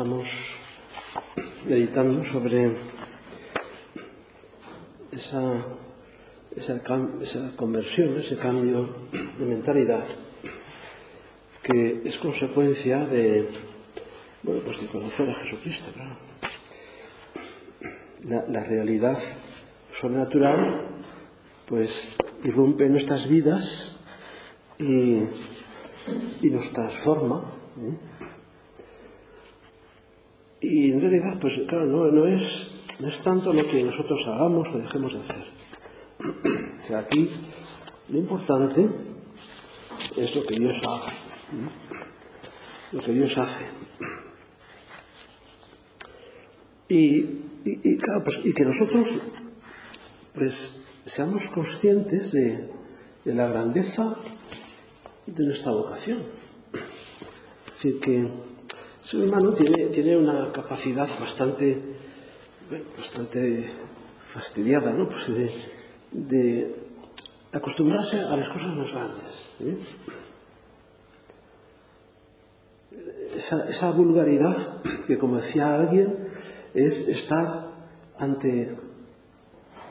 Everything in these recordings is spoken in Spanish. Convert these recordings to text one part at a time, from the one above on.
Estamos meditando sobre esa, esa, esa, conversión, ese cambio de mentalidad que es consecuencia de, bueno, pues de conocer a Jesucristo. ¿no? La, la realidad sobrenatural pues irrumpe en nuestras vidas y, y nos transforma. ¿eh? Y en realidad, pues claro, no, no, es, no es tanto lo que nosotros hagamos o dejemos de hacer. o sea, aquí lo importante es lo que Dios haga, ¿no? lo que Dios hace. Y, y, y, claro, pues, y que nosotros pues seamos conscientes de, de la grandeza de nuestra vocación. Es decir, que ser humano tiene, tiene una capacidad bastante, bastante fastidiada, ¿no? Pues de, de acostumbrarse a las cosas más grandes. ¿eh? Esa, esa vulgaridad que, como decía alguien, es estar ante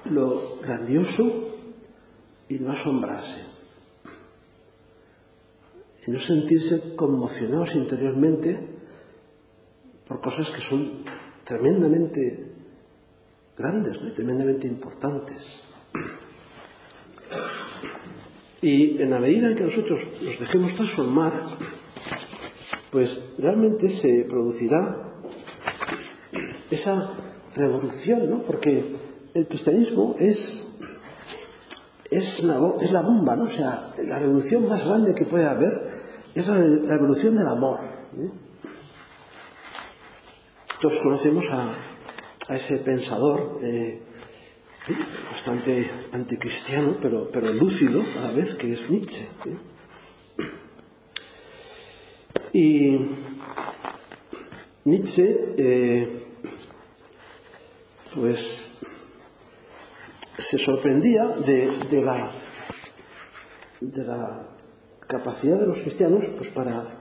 lo grandioso y no asombrarse. Y no sentirse conmocionados interiormente por cosas que son tremendamente grandes ¿no? y tremendamente importantes. Y en la medida en que nosotros nos dejemos transformar, pues realmente se producirá esa revolución, ¿no? Porque el cristianismo es, es, la, es la bomba, ¿no? O sea, la revolución más grande que puede haber es la revolución del amor. ¿eh? Todos conocemos a, a ese pensador eh, bastante anticristiano, pero, pero lúcido a la vez, que es Nietzsche. ¿eh? Y Nietzsche, eh, pues, se sorprendía de, de, la, de la capacidad de los cristianos pues, para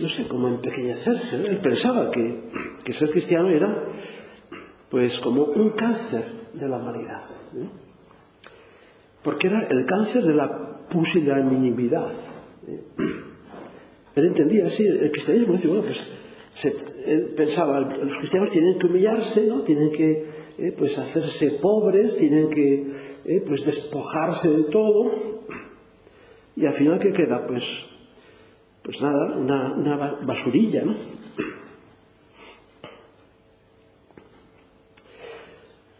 no sé, como empequeñecerse. ¿no? Él pensaba que, que, ser cristiano era pues como un cáncer de la humanidad. Porque era el cáncer de la pusilanimidad. ¿eh? Él entendía así, el cristianismo dice, bueno, pues él pensaba, los cristianos tienen que humillarse, ¿no? Tienen que eh, pues hacerse pobres, tienen que eh, pues despojarse de todo. Y al final, ¿qué queda? Pues, pues nada, una, una basurilla, ¿no?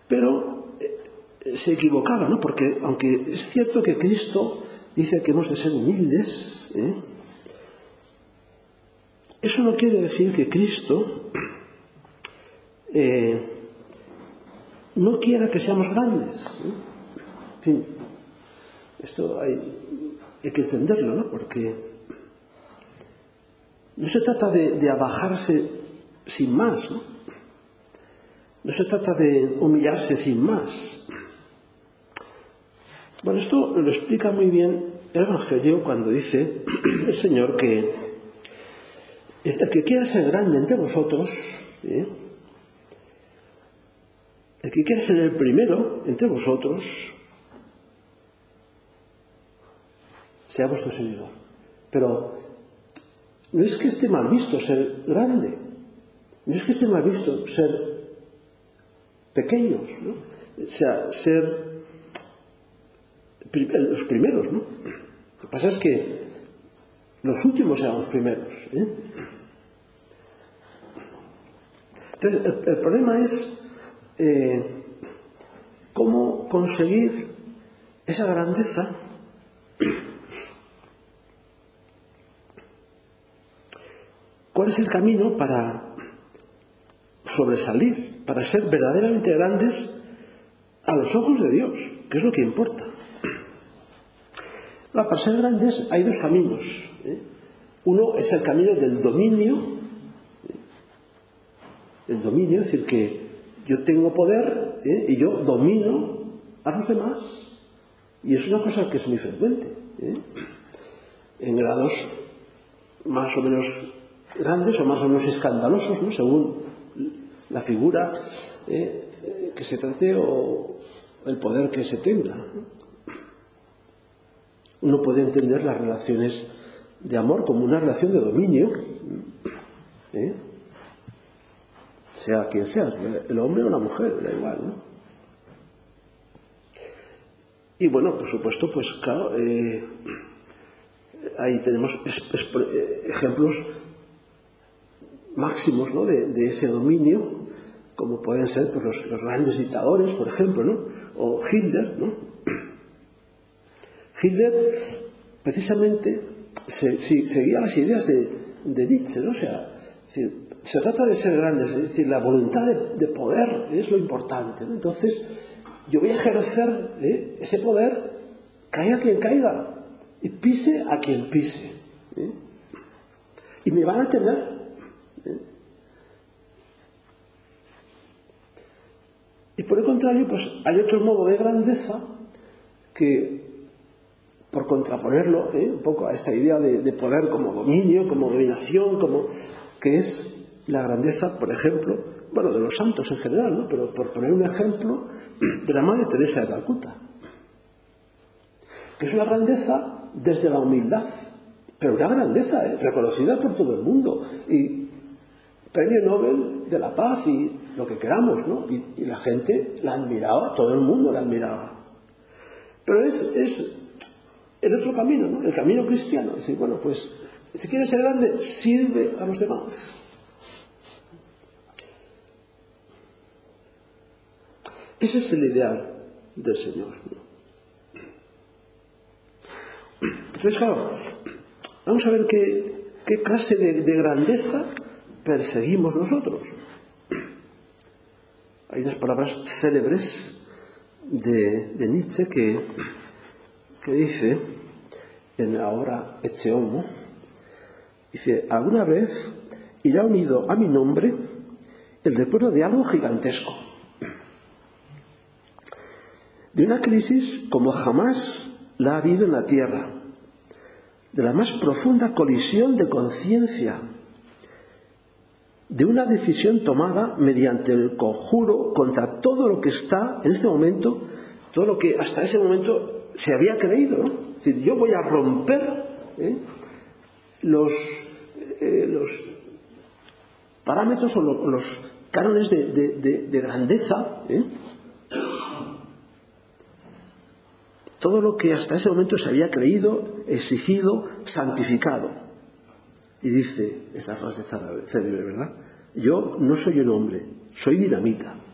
Pero eh, se equivocaba, ¿no? Porque aunque es cierto que Cristo dice que hemos de ser humildes, ¿eh? eso no quiere decir que Cristo eh, no quiera que seamos grandes. ¿eh? En fin, esto hay, hay que entenderlo, ¿no? Porque no se trata de, de abajarse sin más, ¿no? No se trata de humillarse sin más. Bueno, esto lo explica muy bien el Evangelio cuando dice el Señor que el que quiera ser grande entre vosotros, ¿eh? el que quiera ser el primero entre vosotros, sea vuestro seguidor. Pero No es que esté mal visto ser grande, no es que esté mal visto ser pequeños, ¿no? O sea, ser los primeros, ¿no? Lo que pasa es que los últimos eran los primeros. ¿eh? Entonces, el, el problema es eh, cómo conseguir esa grandeza ¿Cuál es el camino para sobresalir, para ser verdaderamente grandes a los ojos de Dios, que es lo que importa? Ahora, para ser grandes hay dos caminos. ¿eh? Uno es el camino del dominio. ¿eh? El dominio, es decir, que yo tengo poder ¿eh? y yo domino a los demás. Y es una cosa que es muy frecuente. ¿eh? En grados más o menos grandes o más o menos escandalosos, ¿no? según la figura eh, que se trate o el poder que se tenga. Uno puede entender las relaciones de amor como una relación de dominio, ¿eh? sea quien sea, el hombre o la mujer, da igual. ¿no? Y bueno, por supuesto, pues claro, eh, ahí tenemos ejemplos máximos ¿no? de, ese dominio, como pueden ser pues, los, grandes dictadores, por ejemplo, ¿no? o Hitler. ¿no? Hitler precisamente seguía las ideas de, de Nietzsche, ¿no? sea, se trata de ser grandes, es decir, la voluntad de, poder es lo importante. Entonces, yo voy a ejercer ¿eh? ese poder, caiga quien caiga, y pise a quien pise. ¿eh? Y me van a temer Y por el contrario, pues hay otro modo de grandeza que, por contraponerlo ¿eh? un poco a esta idea de, poder como dominio, como dominación, como que es la grandeza, por ejemplo, bueno, de los santos en general, ¿no? pero por poner un ejemplo, de la Madre Teresa de Calcuta, que es una grandeza desde la humildad, pero una grandeza ¿eh? reconocida por todo el mundo premio Nobel de la Paz y lo que queramos, ¿no? Y, la gente la admiraba, todo el mundo la admiraba. Pero es, es el otro camino, ¿no? El camino cristiano. Es decir, bueno, pues si quieres ser grande, sirve a los demás. Ese es el ideal del Señor. Entonces, claro, vamos a ver qué, qué clase de, de grandeza perseguimos nosotros. Hay unas palabras célebres de, Nietzsche que, que, dice en la obra Ecce Homo, dice, alguna vez irá unido a mi nombre el recuerdo de algo gigantesco, de una crisis como jamás la ha habido en la Tierra, de la más profunda colisión de conciencia de una decisión tomada mediante el conjuro contra todo lo que está en este momento, todo lo que hasta ese momento se había creído. ¿no? Es decir, yo voy a romper ¿eh? los, eh, los, parámetros o los cánones de, de, de, de grandeza. ¿eh? Todo lo que hasta ese momento se había creído, exigido, santificado. Y dice esa frase célebre, ¿verdad? Yo no soy un hombre, soy dinamita.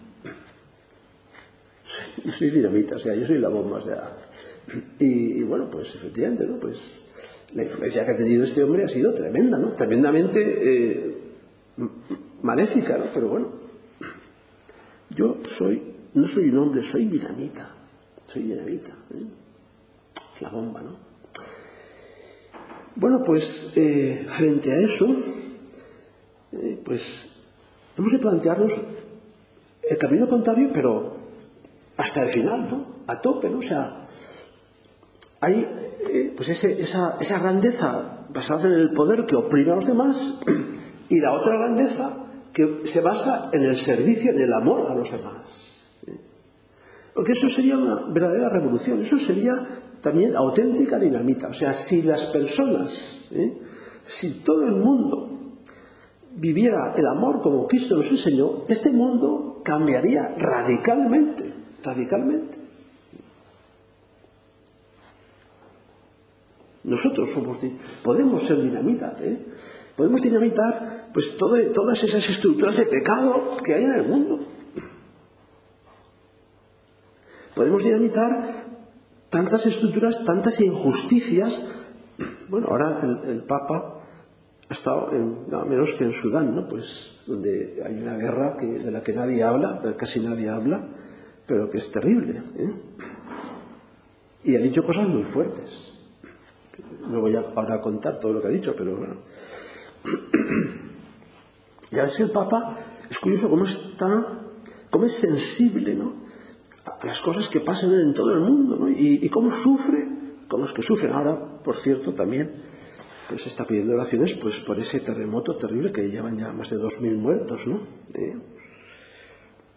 Soy dinamita, o sea, yo soy la bomba, o sea. Y, bueno, pues efectivamente, ¿no? Pues la influencia que ha tenido este hombre ha sido tremenda, ¿no? Tremendamente eh, maléfica, ¿no? Pero bueno, yo soy, no soy un hombre, soy dinamita. Soy dinamita. ¿eh? Es la bomba, ¿no? Bueno, pues eh, frente a eso, eh, pues hemos de plantearnos el camino contrario, pero hasta el final, ¿no? A tope, ¿no? O sea, hay eh, pues ese, esa, esa grandeza basada en el poder que oprime a los demás y la otra grandeza que se basa en el servicio, en el amor a los demás. ¿Eh? Porque eso sería una verdadera revolución, eso sería también auténtica dinamita. O sea, si las personas, ¿eh? si todo el mundo viviera el amor como Cristo nos enseñó, este mundo cambiaría radicalmente, radicalmente. Nosotros somos, podemos ser dinamita, ¿eh? podemos dinamitar pues todo, todas esas estructuras de pecado que hay en el mundo. Podemos dinamitar tantas estructuras, tantas injusticias. Bueno, ahora el, Papa ha estado en, nada menos que en Sudán, ¿no? Pues donde hay una guerra que, de la que nadie habla, casi nadie habla, pero que es terrible. ¿eh? Y ha dicho cosas muy fuertes. No voy a, ahora a contar todo lo que ha dicho, pero bueno. Ya ves que el Papa es curioso cómo está, cómo es sensible ¿no? Las cosas que pasan en todo el mundo ¿no? y, cómo sufre con los que sufren. Ahora, por cierto, también pues está pidiendo oraciones pues, por ese terremoto terrible que llevan ya más de 2.000 muertos. ¿no? Eh,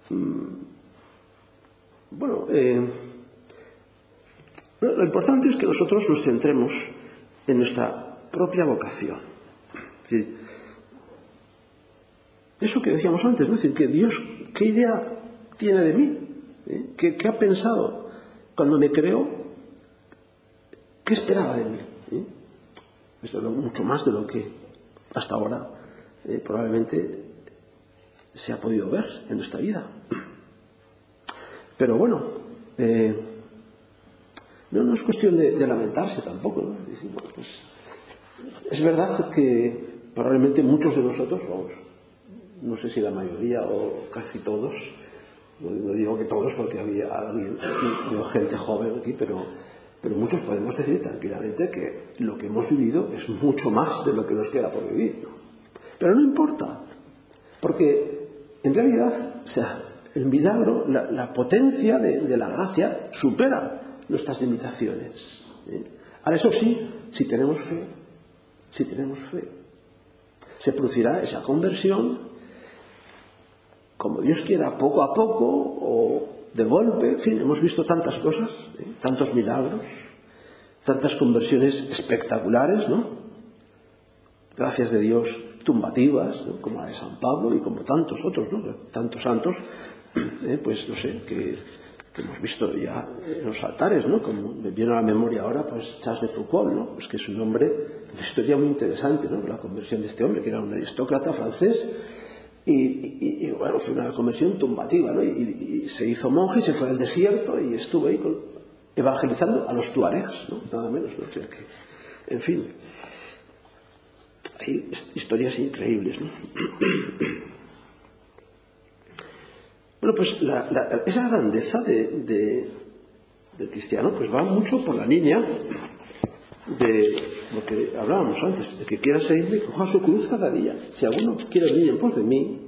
mm, bueno, eh, lo importante es que nosotros nos centremos en nuestra propia vocación. Es decir, eso que decíamos antes, ¿no? decir, que Dios, ¿qué idea tiene de mí? ¿Eh? ¿Qué, ¿Qué, ha pensado cuando me creó? ¿Qué esperaba de mí? ¿Eh? Esto es mucho más de lo que hasta ahora eh, probablemente se ha podido ver en nuestra vida. Pero bueno, eh, no, no, es cuestión de, de lamentarse tampoco. ¿no? Decir, bueno, pues, es verdad que probablemente muchos de nosotros, vamos, no sé si la mayoría o casi todos, no, digo que todos porque había alguien aquí, veo gente joven aquí, pero, pero muchos podemos decir tranquilamente que lo que hemos vivido es mucho más de lo que nos queda por vivir. Pero no importa, porque en realidad, o sea, el milagro, la, potencia de la gracia supera nuestras limitaciones. ¿eh? Ahora, eso sí, si tenemos fe, si tenemos fe, se producirá esa conversión, como Dios quiera, poco a poco o de golpe, en fin, hemos visto tantas cosas, ¿eh? tantos milagros, tantas conversiones espectaculares, ¿no? Gracias de Dios tumbativas, ¿no? como la de San Pablo y como tantos otros, ¿no? Tantos santos, ¿eh? pues no sé, que, que hemos visto ya en los altares, ¿no? Como me viene a la memoria ahora, pues Charles de Foucault, ¿no? Pues que es un hombre, una historia muy interesante, ¿no? La conversión de este hombre, que era un aristócrata francés, y, bueno, fue una conversión tumbativa, ¿no? Y, se hizo monje y se fue al desierto y estuvo ahí evangelizando a los tuaregs, ¿no? Nada menos, ¿no? O sea que, en fin, hay historias increíbles, ¿no? Bueno, pues esa grandeza de, del cristiano pues va mucho por la línea de lo que hablábamos antes, de que quiera seguirme, que coja su cruz cada día. Si alguno quiere venir en pos de mí,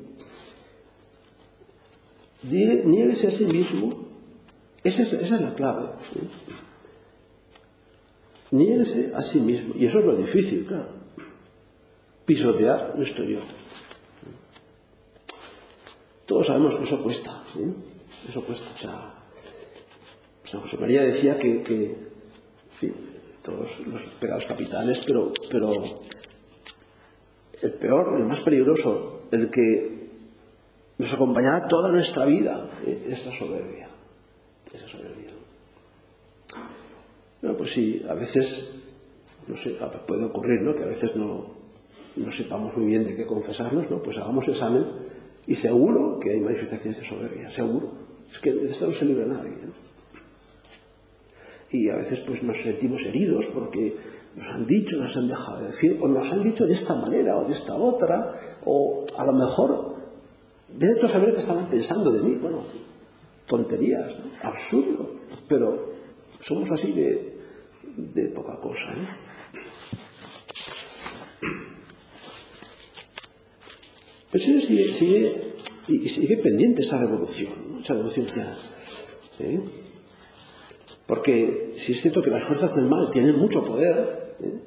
niéguese a sí mismo. Esa es, la clave. ¿sí? a sí mismo. Y eso es lo difícil, claro. Pisotear nuestro yo. Todos sabemos que eso cuesta, eso cuesta. O sea, San José María decía que, en fin, los pecados capitales, pero, pero el peor, el más peligroso, el que nos acompañará toda nuestra vida, ¿eh? es la soberbia. Esa soberbia. Bueno, pues sí, a veces, no sé, puede ocurrir, ¿no? Que a veces no, no sepamos muy bien de qué confesarnos, ¿no? Pues hagamos examen y seguro que hay manifestaciones de soberbia, seguro. Es que de esto no se libra nadie. y a veces pues nos sentimos heridos porque nos han dicho, nos han dejado de decir, o nos han dicho de esta manera o de esta otra, o a lo mejor, de tú saber que estaban pensando de mí, bueno, tonterías, ¿no? absurdo, pero somos así de, de poca cosa. ¿eh? Pero el sigue, sigue, y sigue pendiente esa revolución, ¿no? esa revolución ya. ¿eh? Porque si es cierto que las fuerzas del mal tienen mucho poder ¿eh?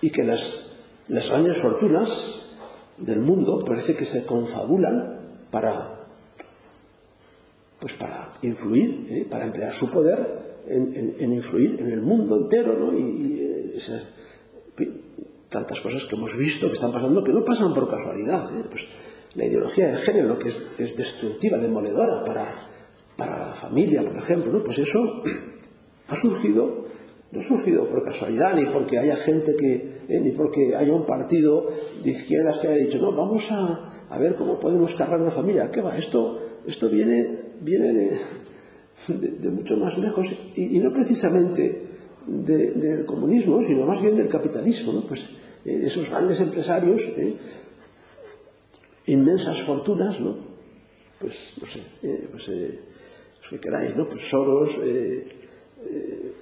y que las, grandes fortunas del mundo parece que se confabulan para, pues para influir, ¿eh? para emplear su poder en, influir en el mundo entero, ¿no? Y, tantas cosas que hemos visto que están pasando que no pasan por casualidad. ¿eh? Pues la ideología de género, que es, destructiva, demoledora para, para la familia, por ejemplo, ¿no? Pues eso ha surgido, no ha surgido por casualidad, ni porque haya gente que, eh, ni porque haya un partido de izquierdas que haya dicho, no, vamos a, a ver cómo podemos cargar una familia. ¿Qué va? Esto, esto viene, viene de, de, de mucho más lejos y, y no precisamente de, del comunismo, sino más bien del capitalismo, ¿no? Pues eh, esos grandes empresarios, eh, inmensas fortunas, ¿no? pues, no sé, eh, pues, eh, os que queráis, ¿no? Pues Soros, eh, eh,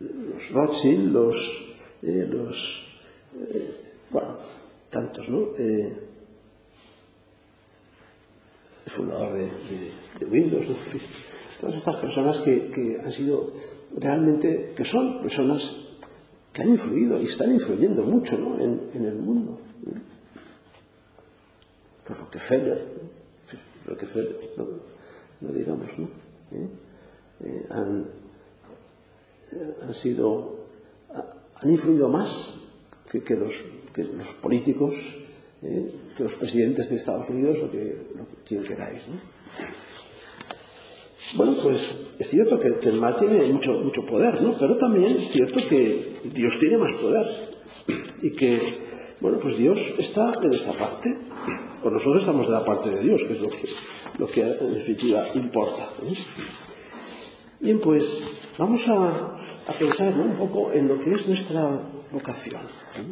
los Rothschild, los, eh, los, eh, bueno, tantos, ¿no? Eh, el fundador de, de, de Windows, ¿no? todas estas personas que, que han sido realmente, que son personas que han influido y están influyendo mucho ¿no? en, en el mundo. ¿no? Los Rockefeller, ¿no? Rockefeller, no, no digamos, ¿no? ¿Eh? Eh, han, eh, han sido, han influido más que, que, los, que los políticos, eh, que los presidentes de Estados Unidos o que, lo que quien queráis, ¿no? Bueno, pues es cierto que, que el mal tiene mucho, mucho poder, ¿no? Pero también es cierto que Dios tiene más poder y que, bueno, pues Dios está en esta parte Pues nosotros estamos de la parte de Dios, que es lo que, lo que en definitiva importa. ¿eh? Bien, pues vamos a, a pensar ¿no? un poco en lo que es nuestra vocación. ¿eh?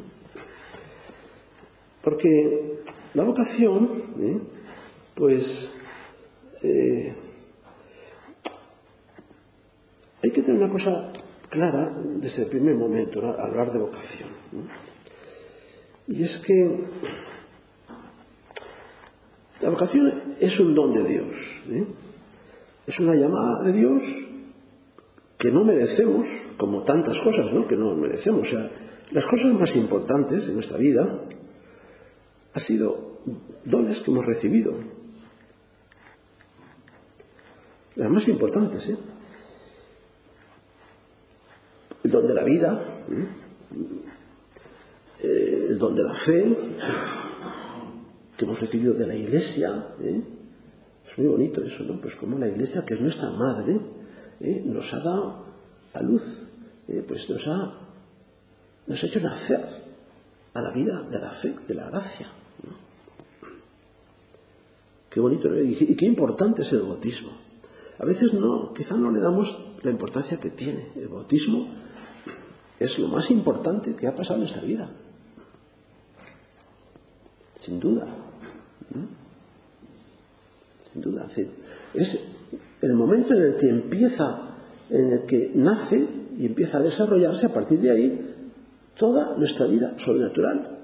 Porque la vocación, ¿eh? pues eh, hay que tener una cosa clara desde el primer momento, ¿no? hablar de vocación. Y es que la vocación es un don de Dios. ¿eh? Es una llamada de Dios que no merecemos, como tantas cosas ¿no? que no merecemos. O sea, las cosas más importantes en nuestra vida han sido dones que hemos recibido. Las más importantes, ¿eh? el don de la vida, eh, el don de la fe, que hemos recibido de la Iglesia. ¿eh? Es muy bonito eso, ¿no? Pues como la Iglesia, que es nuestra madre, ¿eh? nos ha dado a luz, pues nos ha, nos ha hecho nacer a la vida de la fe, de la gracia. Qué bonito y qué importante es el bautismo. A veces no, quizá no le damos la importancia que tiene. El bautismo es lo más importante que ha pasado en esta vida. Sin duda. Sin duda. Es el momento en el que empieza, en el que nace y empieza a desarrollarse a partir de ahí toda nuestra vida sobrenatural.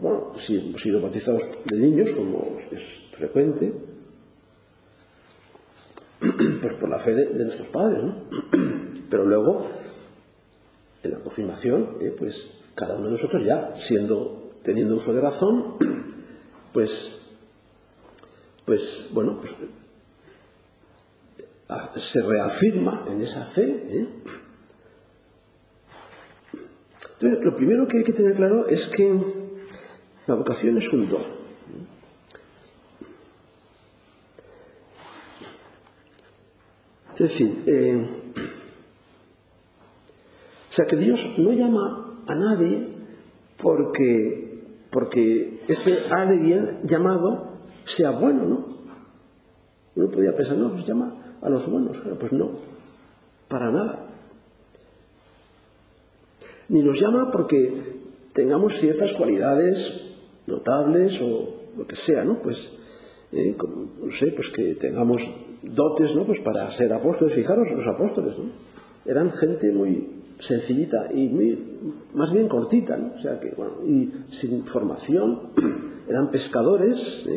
Bueno, si hemos sido bautizados de niños, como es frecuente, pues por la fe de, nuestros padres, ¿no? Pero luego, en la confirmación, eh, pues cada uno de nosotros ya, siendo, teniendo uso de razón, pues, pues bueno, pues, se reafirma en esa fe. ¿eh? Entonces, lo primero que hay que tener claro es que la vocación es un don. Es decir, eh, o sea que Dios no llama a nadie porque, porque ese alguien llamado sea bueno, ¿no? Uno podría pensar, no, pues llama a los buenos, pues no, para nada. Ni nos llama porque tengamos ciertas cualidades notables o lo que sea, ¿no? Pues, eh, no sé, pues que tengamos dotes ¿no? pues para ser apóstoles. Fijaros, los apóstoles ¿no? eran gente muy sencillita y muy, más bien cortita, o sea que, bueno, y sin formación, eran pescadores,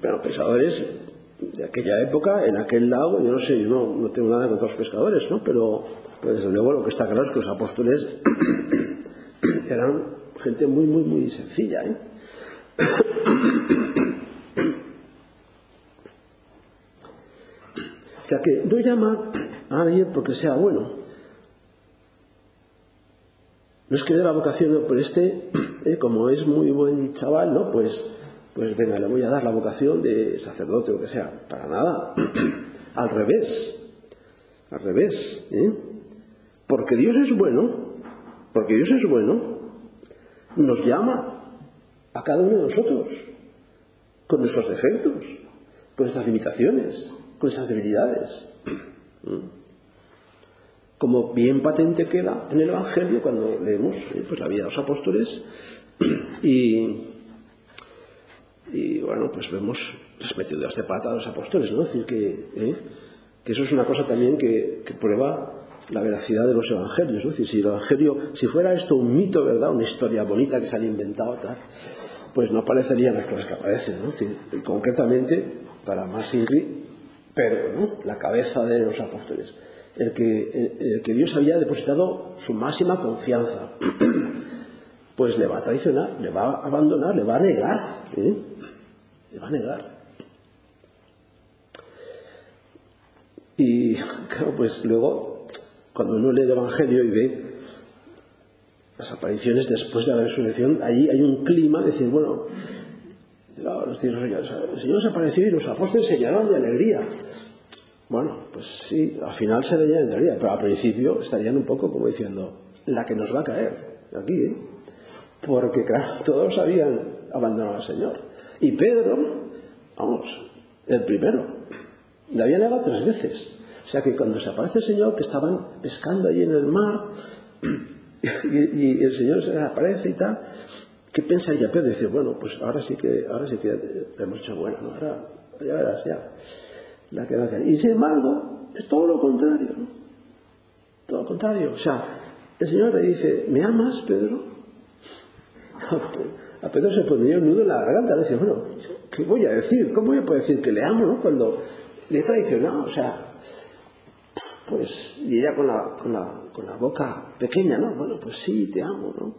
pero pescadores de aquella época, en aquel lago, yo no sé, yo no, no tengo nada contra los pescadores, ¿no? pero, pero desde luego lo que está claro es que los apóstoles eran gente muy, muy, muy sencilla. ¿eh? sea que no llama a alguien porque sea bueno. No es que dé la vocación, por este, eh, como es muy buen chaval, ¿no? Pues, pues venga, le voy a dar la vocación de sacerdote o que sea. Para nada. al revés. Al revés. ¿eh? Porque Dios es bueno, porque Dios es bueno, nos llama a cada uno de nosotros, con nuestros defectos, con nuestras limitaciones, con esas debilidades, como bien patente queda en el Evangelio cuando leemos eh, pues la vida de los apóstoles y, bueno, pues vemos las metidas de pata de los apóstoles, ¿no? Decir, que, eh, que eso es una cosa también que, prueba la veracidad de los evangelios. ¿no? Si el evangelio, si fuera esto un mito, ¿verdad? Una historia bonita que se han inventado, tal, pues no aparecerían las cosas que aparecen. ¿no? Decir, concretamente, para más Ingrid, Pedro, ¿no? la cabeza de los apóstoles, el que, Dios había depositado su máxima confianza, pues le va a traicionar, le va a abandonar, le va a negar. ¿eh? Le va a negar. Y claro, pues luego, cuando uno lee el Evangelio y ve las apariciones después de la resurrección, allí hay un clima de decir, bueno, el Señor se apareció y los apóstoles se llenaron de alegría. Bueno, pues sí, al final se le llenan de alegría, pero al principio estarían un poco como diciendo, la que nos va a caer aquí, ¿eh? porque claro, todos habían abandonado al Señor. Y Pedro, vamos, el primero, le había negado tres veces. O sea que cuando se aparece el Señor, que estaban pescando allí en el mar, y, el Señor se les aparece y tal, ¿qué pensaría Pedro? Dice, bueno, pues ahora sí que, ahora sí que hemos hecho buena, ¿no? Ahora, ya verás, ya, Y sin embargo, es todo lo contrario, ¿no? Todo lo contrario. O sea, el Señor le dice, ¿me amas, Pedro? A Pedro se ponía un nudo en la garganta, le dice, bueno, ¿qué voy a decir? ¿Cómo voy a poder decir que le amo, ¿no? Cuando le he traicionado, o sea, pues diría con la, con la, con la boca pequeña, ¿no? Bueno, pues sí, te amo, ¿no?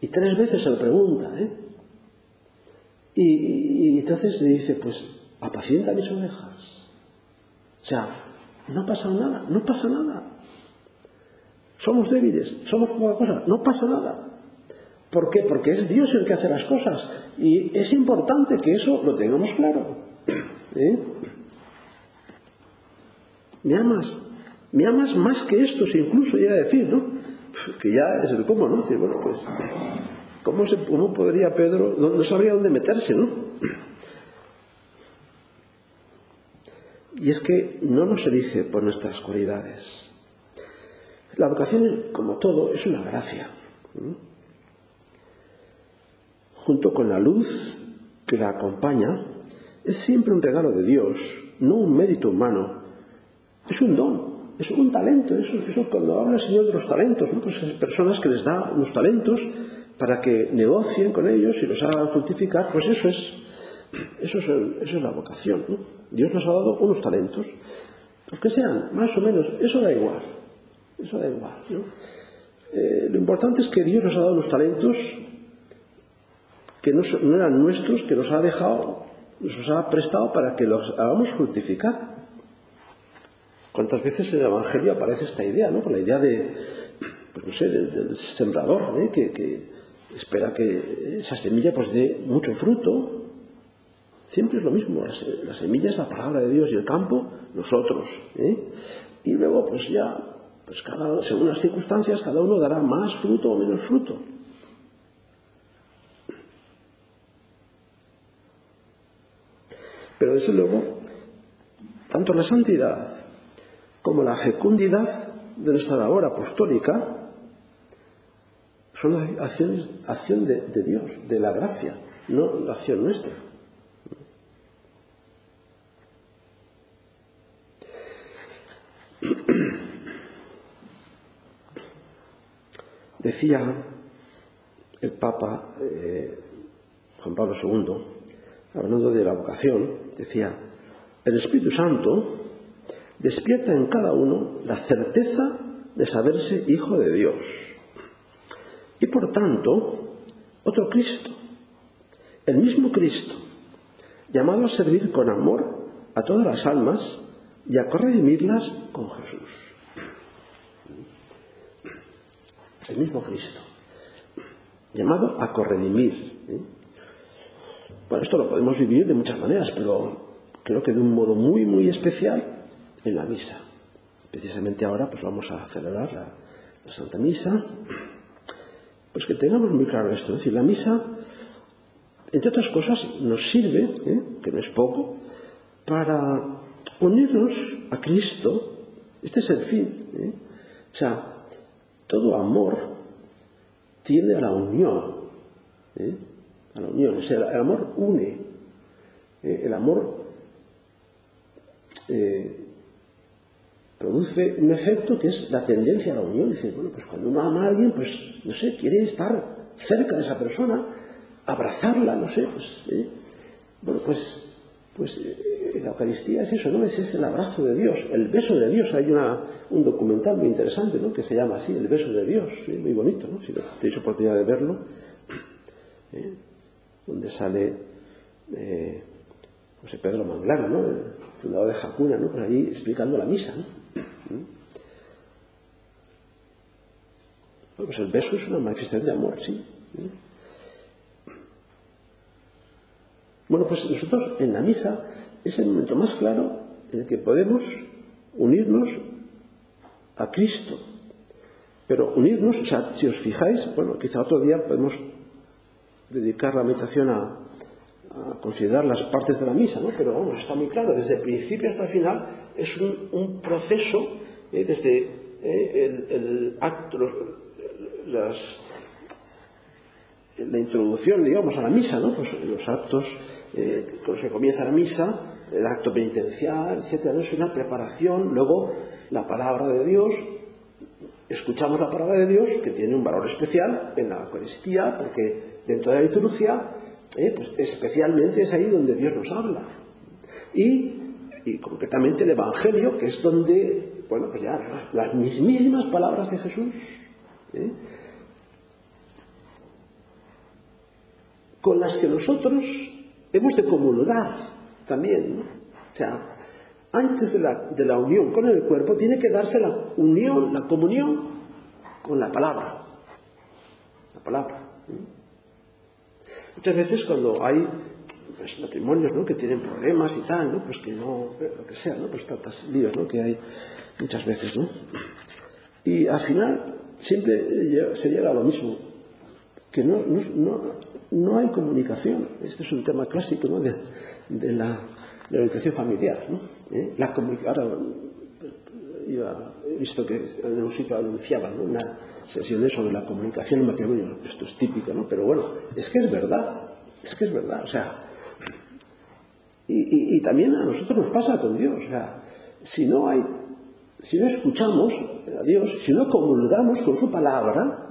Y tres veces se lo pregunta, ¿eh? Y, entonces le dice, pues apacienta mis ovejas. O sea, no ha pasado nada, no pasa nada. Somos débiles, somos poca cosa, no pasa nada. ¿Por qué? Porque es Dios el que hace las cosas. Y es importante que eso lo tengamos claro. ¿Eh? ¿Me amas? ¿Me amas más que esto? Si incluso ya decir, ¿no? Que ya es el cómo, ¿no? Bueno, pues, ¿Cómo, se, cómo podría Pedro? No, no sabría dónde meterse, ¿no? Y es que no nos elige por nuestras cualidades. La vocación, como todo, es una gracia. ¿no? Junto con la luz que la acompaña, es siempre un regalo de Dios, no un mérito humano. Es un don, es un talento. Eso, eso cuando habla el Señor de los talentos, ¿no? pues esas personas que les da unos talentos para que negocien con ellos y los hagan fructificar, pues eso es, eso es, el, eso es la vocación. ¿no? Dios nos ha dado unos talentos, los que sean, más o menos, eso da igual, eso da igual. ¿no? Eh, lo importante es que Dios nos ha dado unos talentos que no, no eran nuestros, que nos ha dejado, nos ha prestado para que los hagamos fructificar. ¿Cuántas veces en el Evangelio aparece esta idea, ¿no? Por la idea de, pues no sé, del, del sembrador, ¿eh? que, que, espera que esa semilla pues dé mucho fruto. Siempre es lo mismo, la, semilla es la palabra de Dios y el campo, nosotros. ¿eh? Y luego, pues ya, pues cada, según las circunstancias, cada uno dará más fruto o menos fruto. Pero desde luego, tanto la santidad como la fecundidad de nuestra labor apostólica son acciones, acción de, de Dios, de la gracia, no la acción nuestra. Decía el Papa eh, Juan Pablo II, hablando de la vocación, decía, el Espíritu Santo despierta en cada uno la certeza de saberse hijo de Dios. Y por tanto, otro Cristo, el mismo Cristo, llamado a servir con amor a todas las almas y a corredimirlas con Jesús. El mismo Cristo, llamado a corredimir. ¿eh? Bueno, esto lo podemos vivir de muchas maneras, pero creo que de un modo muy, muy especial en la misa. Precisamente ahora pues vamos a celebrar la, Santa Misa. Pues que tengamos muy claro esto. Es decir, la misa, entre otras cosas, nos sirve, ¿eh? que no es poco, para unirnos a Cristo Este es el fin. ¿eh? O sea, todo amor tiende a la unión. ¿eh? A la unión. O sea, el amor une. El amor produce un efecto que es la tendencia a la unión. Dice, bueno, pues cuando uno ama a alguien, pues, no sé, quiere estar cerca de esa persona, abrazarla, no sé, pues, bueno, pues, pues la Eucaristía es eso, ¿no? Es, el abrazo de Dios, el beso de Dios. Hay un documental muy interesante, ¿no? Que se llama así, el beso de Dios, muy bonito, ¿no? Si tenéis oportunidad de verlo, ¿eh? donde sale eh, José Pedro Manglano, ¿no? El fundador de Jacuna, ¿no? Por allí explicando la misa, ¿no? Bueno, pues el beso es una manifestación de amor, sí. Bueno, pues nosotros en la misa es el momento más claro en el que podemos unirnos a Cristo. Pero unirnos, o sea, si os fijáis, bueno, quizá otro día podemos dedicar la meditación a, a considerar las partes de la misa, ¿no? Pero vamos, está muy claro, desde el principio hasta el final es un, un proceso, eh, desde eh, el, el acto, los, las, la introducción, digamos, a la misa, ¿no? Pues los actos eh, con los comienza la misa, el acto penitencial, etcétera, es una preparación, luego la palabra de Dios, escuchamos la palabra de Dios, que tiene un valor especial en la Eucaristía, porque dentro de la liturgia, eh, pues especialmente es ahí donde Dios nos habla. Y, concretamente el Evangelio, que es donde, bueno, pues ya las mismísimas palabras de Jesús, ¿eh? Con las que nosotros hemos de comulgar también. ¿no? O sea, antes de la, unión con el cuerpo tiene que darse la unión, la comunión con la palabra. La palabra. Muchas veces cuando hay pues, matrimonios ¿no? que tienen problemas y tal, ¿no? pues que no, lo que sea, ¿no? pues tantas líos ¿no? que hay muchas veces. ¿no? Y al final siempre se llega a lo mismo, que no hay comunicación. Este es un tema clásico de, la, educación familiar. ¿no? ¿Eh? La Ahora he visto que en un sitio anunciaban una sesión sobre la comunicación en matrimonio. Esto es típico, ¿no? Pero bueno, es que es verdad. Es que es verdad. O sea, y, también a nosotros nos pasa con Dios. O sea, si no hay, si no escuchamos a Dios, si no comulgamos con su palabra,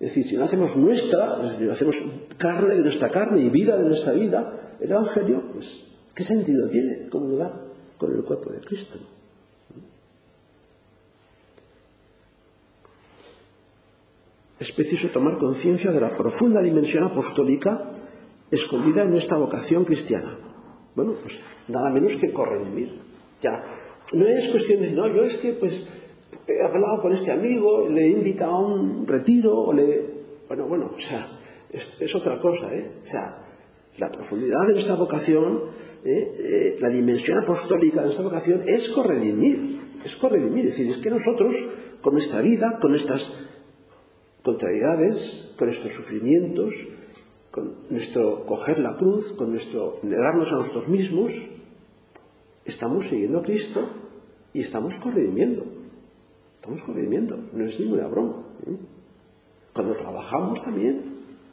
Es decir, si no hacemos nuestra, si no hacemos carne de nuestra carne y vida de nuestra vida, el Evangelio, pues, ¿qué sentido tiene comulgar con el cuerpo de Cristo? Es preciso tomar conciencia de la profunda dimensión apostólica escondida en esta vocación cristiana. Bueno, pues nada menos que corredimir. Ya, no es cuestión de, no, yo es que pues he hablado con este amigo, le he invitado a un retiro, o le... Bueno, bueno, o sea, es, otra cosa, ¿eh? O sea, la profundidad de nuestra vocación, ¿eh? Eh, la dimensión apostólica de nuestra vocación es corredimir, es corredimir, es decir, es que nosotros, con nuestra vida, con estas contrariedades, con estos sufrimientos, con nuestro coger la cruz, con nuestro negarnos a nosotros mismos, estamos siguiendo a Cristo y estamos corredimiendo. Estamos conviviendo, no es ninguna broma. ¿eh? Cuando trabajamos también,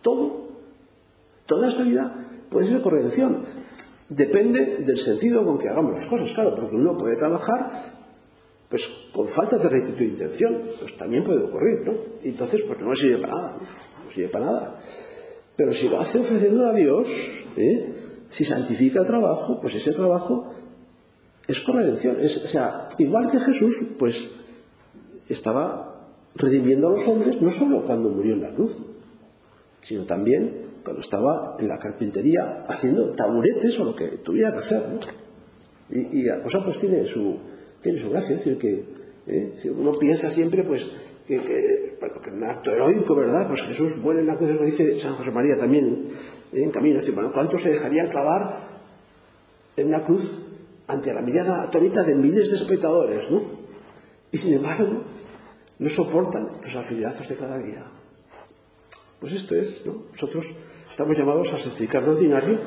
todo, toda esta vida puede ser corrección. Depende del sentido con que hagamos las cosas, claro, porque uno puede trabajar pues con falta de rectitud de intención, pues también puede ocurrir, ¿no? Y entonces, pues no sirve para nada, no, no sirve para nada. Pero si lo hace ofreciendo a Dios, ¿eh? si santifica el trabajo, pues ese trabajo es corrección. Es, o sea, igual que Jesús, pues estaba redimiendo a los hombres no solo cuando murió en la cruz, sino también cuando estaba en la carpintería haciendo taburetes o lo que tuviera que hacer. Y, y cosa pues tiene su, tiene su gracia, es decir, que eh, uno piensa siempre pues que, que, que un acto heroico, ¿verdad? Pues Jesús muere en la cruz, lo dice San José María también eh, en camino. Es decir, ¿cuántos se dejarían clavar en una cruz ante la mirada atónita de miles de espectadores, ¿no? Y sin embargo, no soportan los afiliados de cada día. Pues esto es, ¿no? Nosotros estamos llamados a sacrificar lo ordinario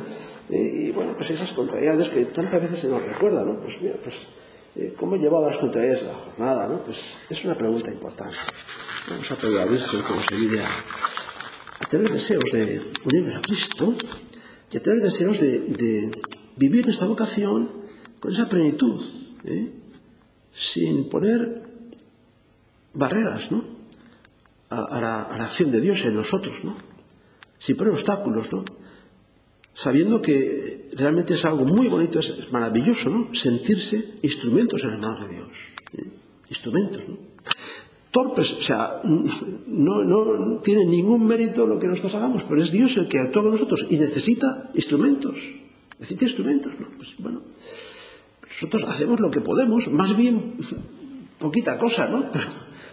eh, y, bueno, pues esas contrariedades que tantas veces se nos recuerdan, ¿no? Pues mira, pues, eh, ¿cómo he llevado las contrariedades de la jornada, no? Pues es una pregunta importante. Vamos a pedir a la Virgen que nos ayude a, a, tener deseos de unirnos a Cristo y a tener deseos de, de vivir nuestra vocación con esa plenitud, ¿eh? sin poner barreras ¿no? a, a, la, a la acción de Dios en nosotros, ¿no? sin poner obstáculos, ¿no? sabiendo que realmente es algo muy bonito, es, es maravilloso ¿no? sentirse instrumentos en las manos de Dios, ¿eh? instrumentos. ¿no? torpes, o sea, no, no tiene ningún mérito lo que nosotros hagamos, pero es Dios el que actúa con nosotros y necesita instrumentos, necesita instrumentos, ¿no? Pues bueno, nosotros hacemos lo que podemos, más bien poquita cosa, ¿no? Pero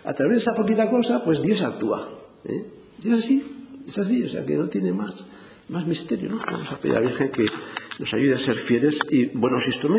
a través de esa poquita cosa, pues Dios actúa. ¿eh? Es así, es así, o sea que no tiene más, más misterio, ¿no? Vamos a pedir a la Virgen que nos ayude a ser fieles y buenos instrumentos.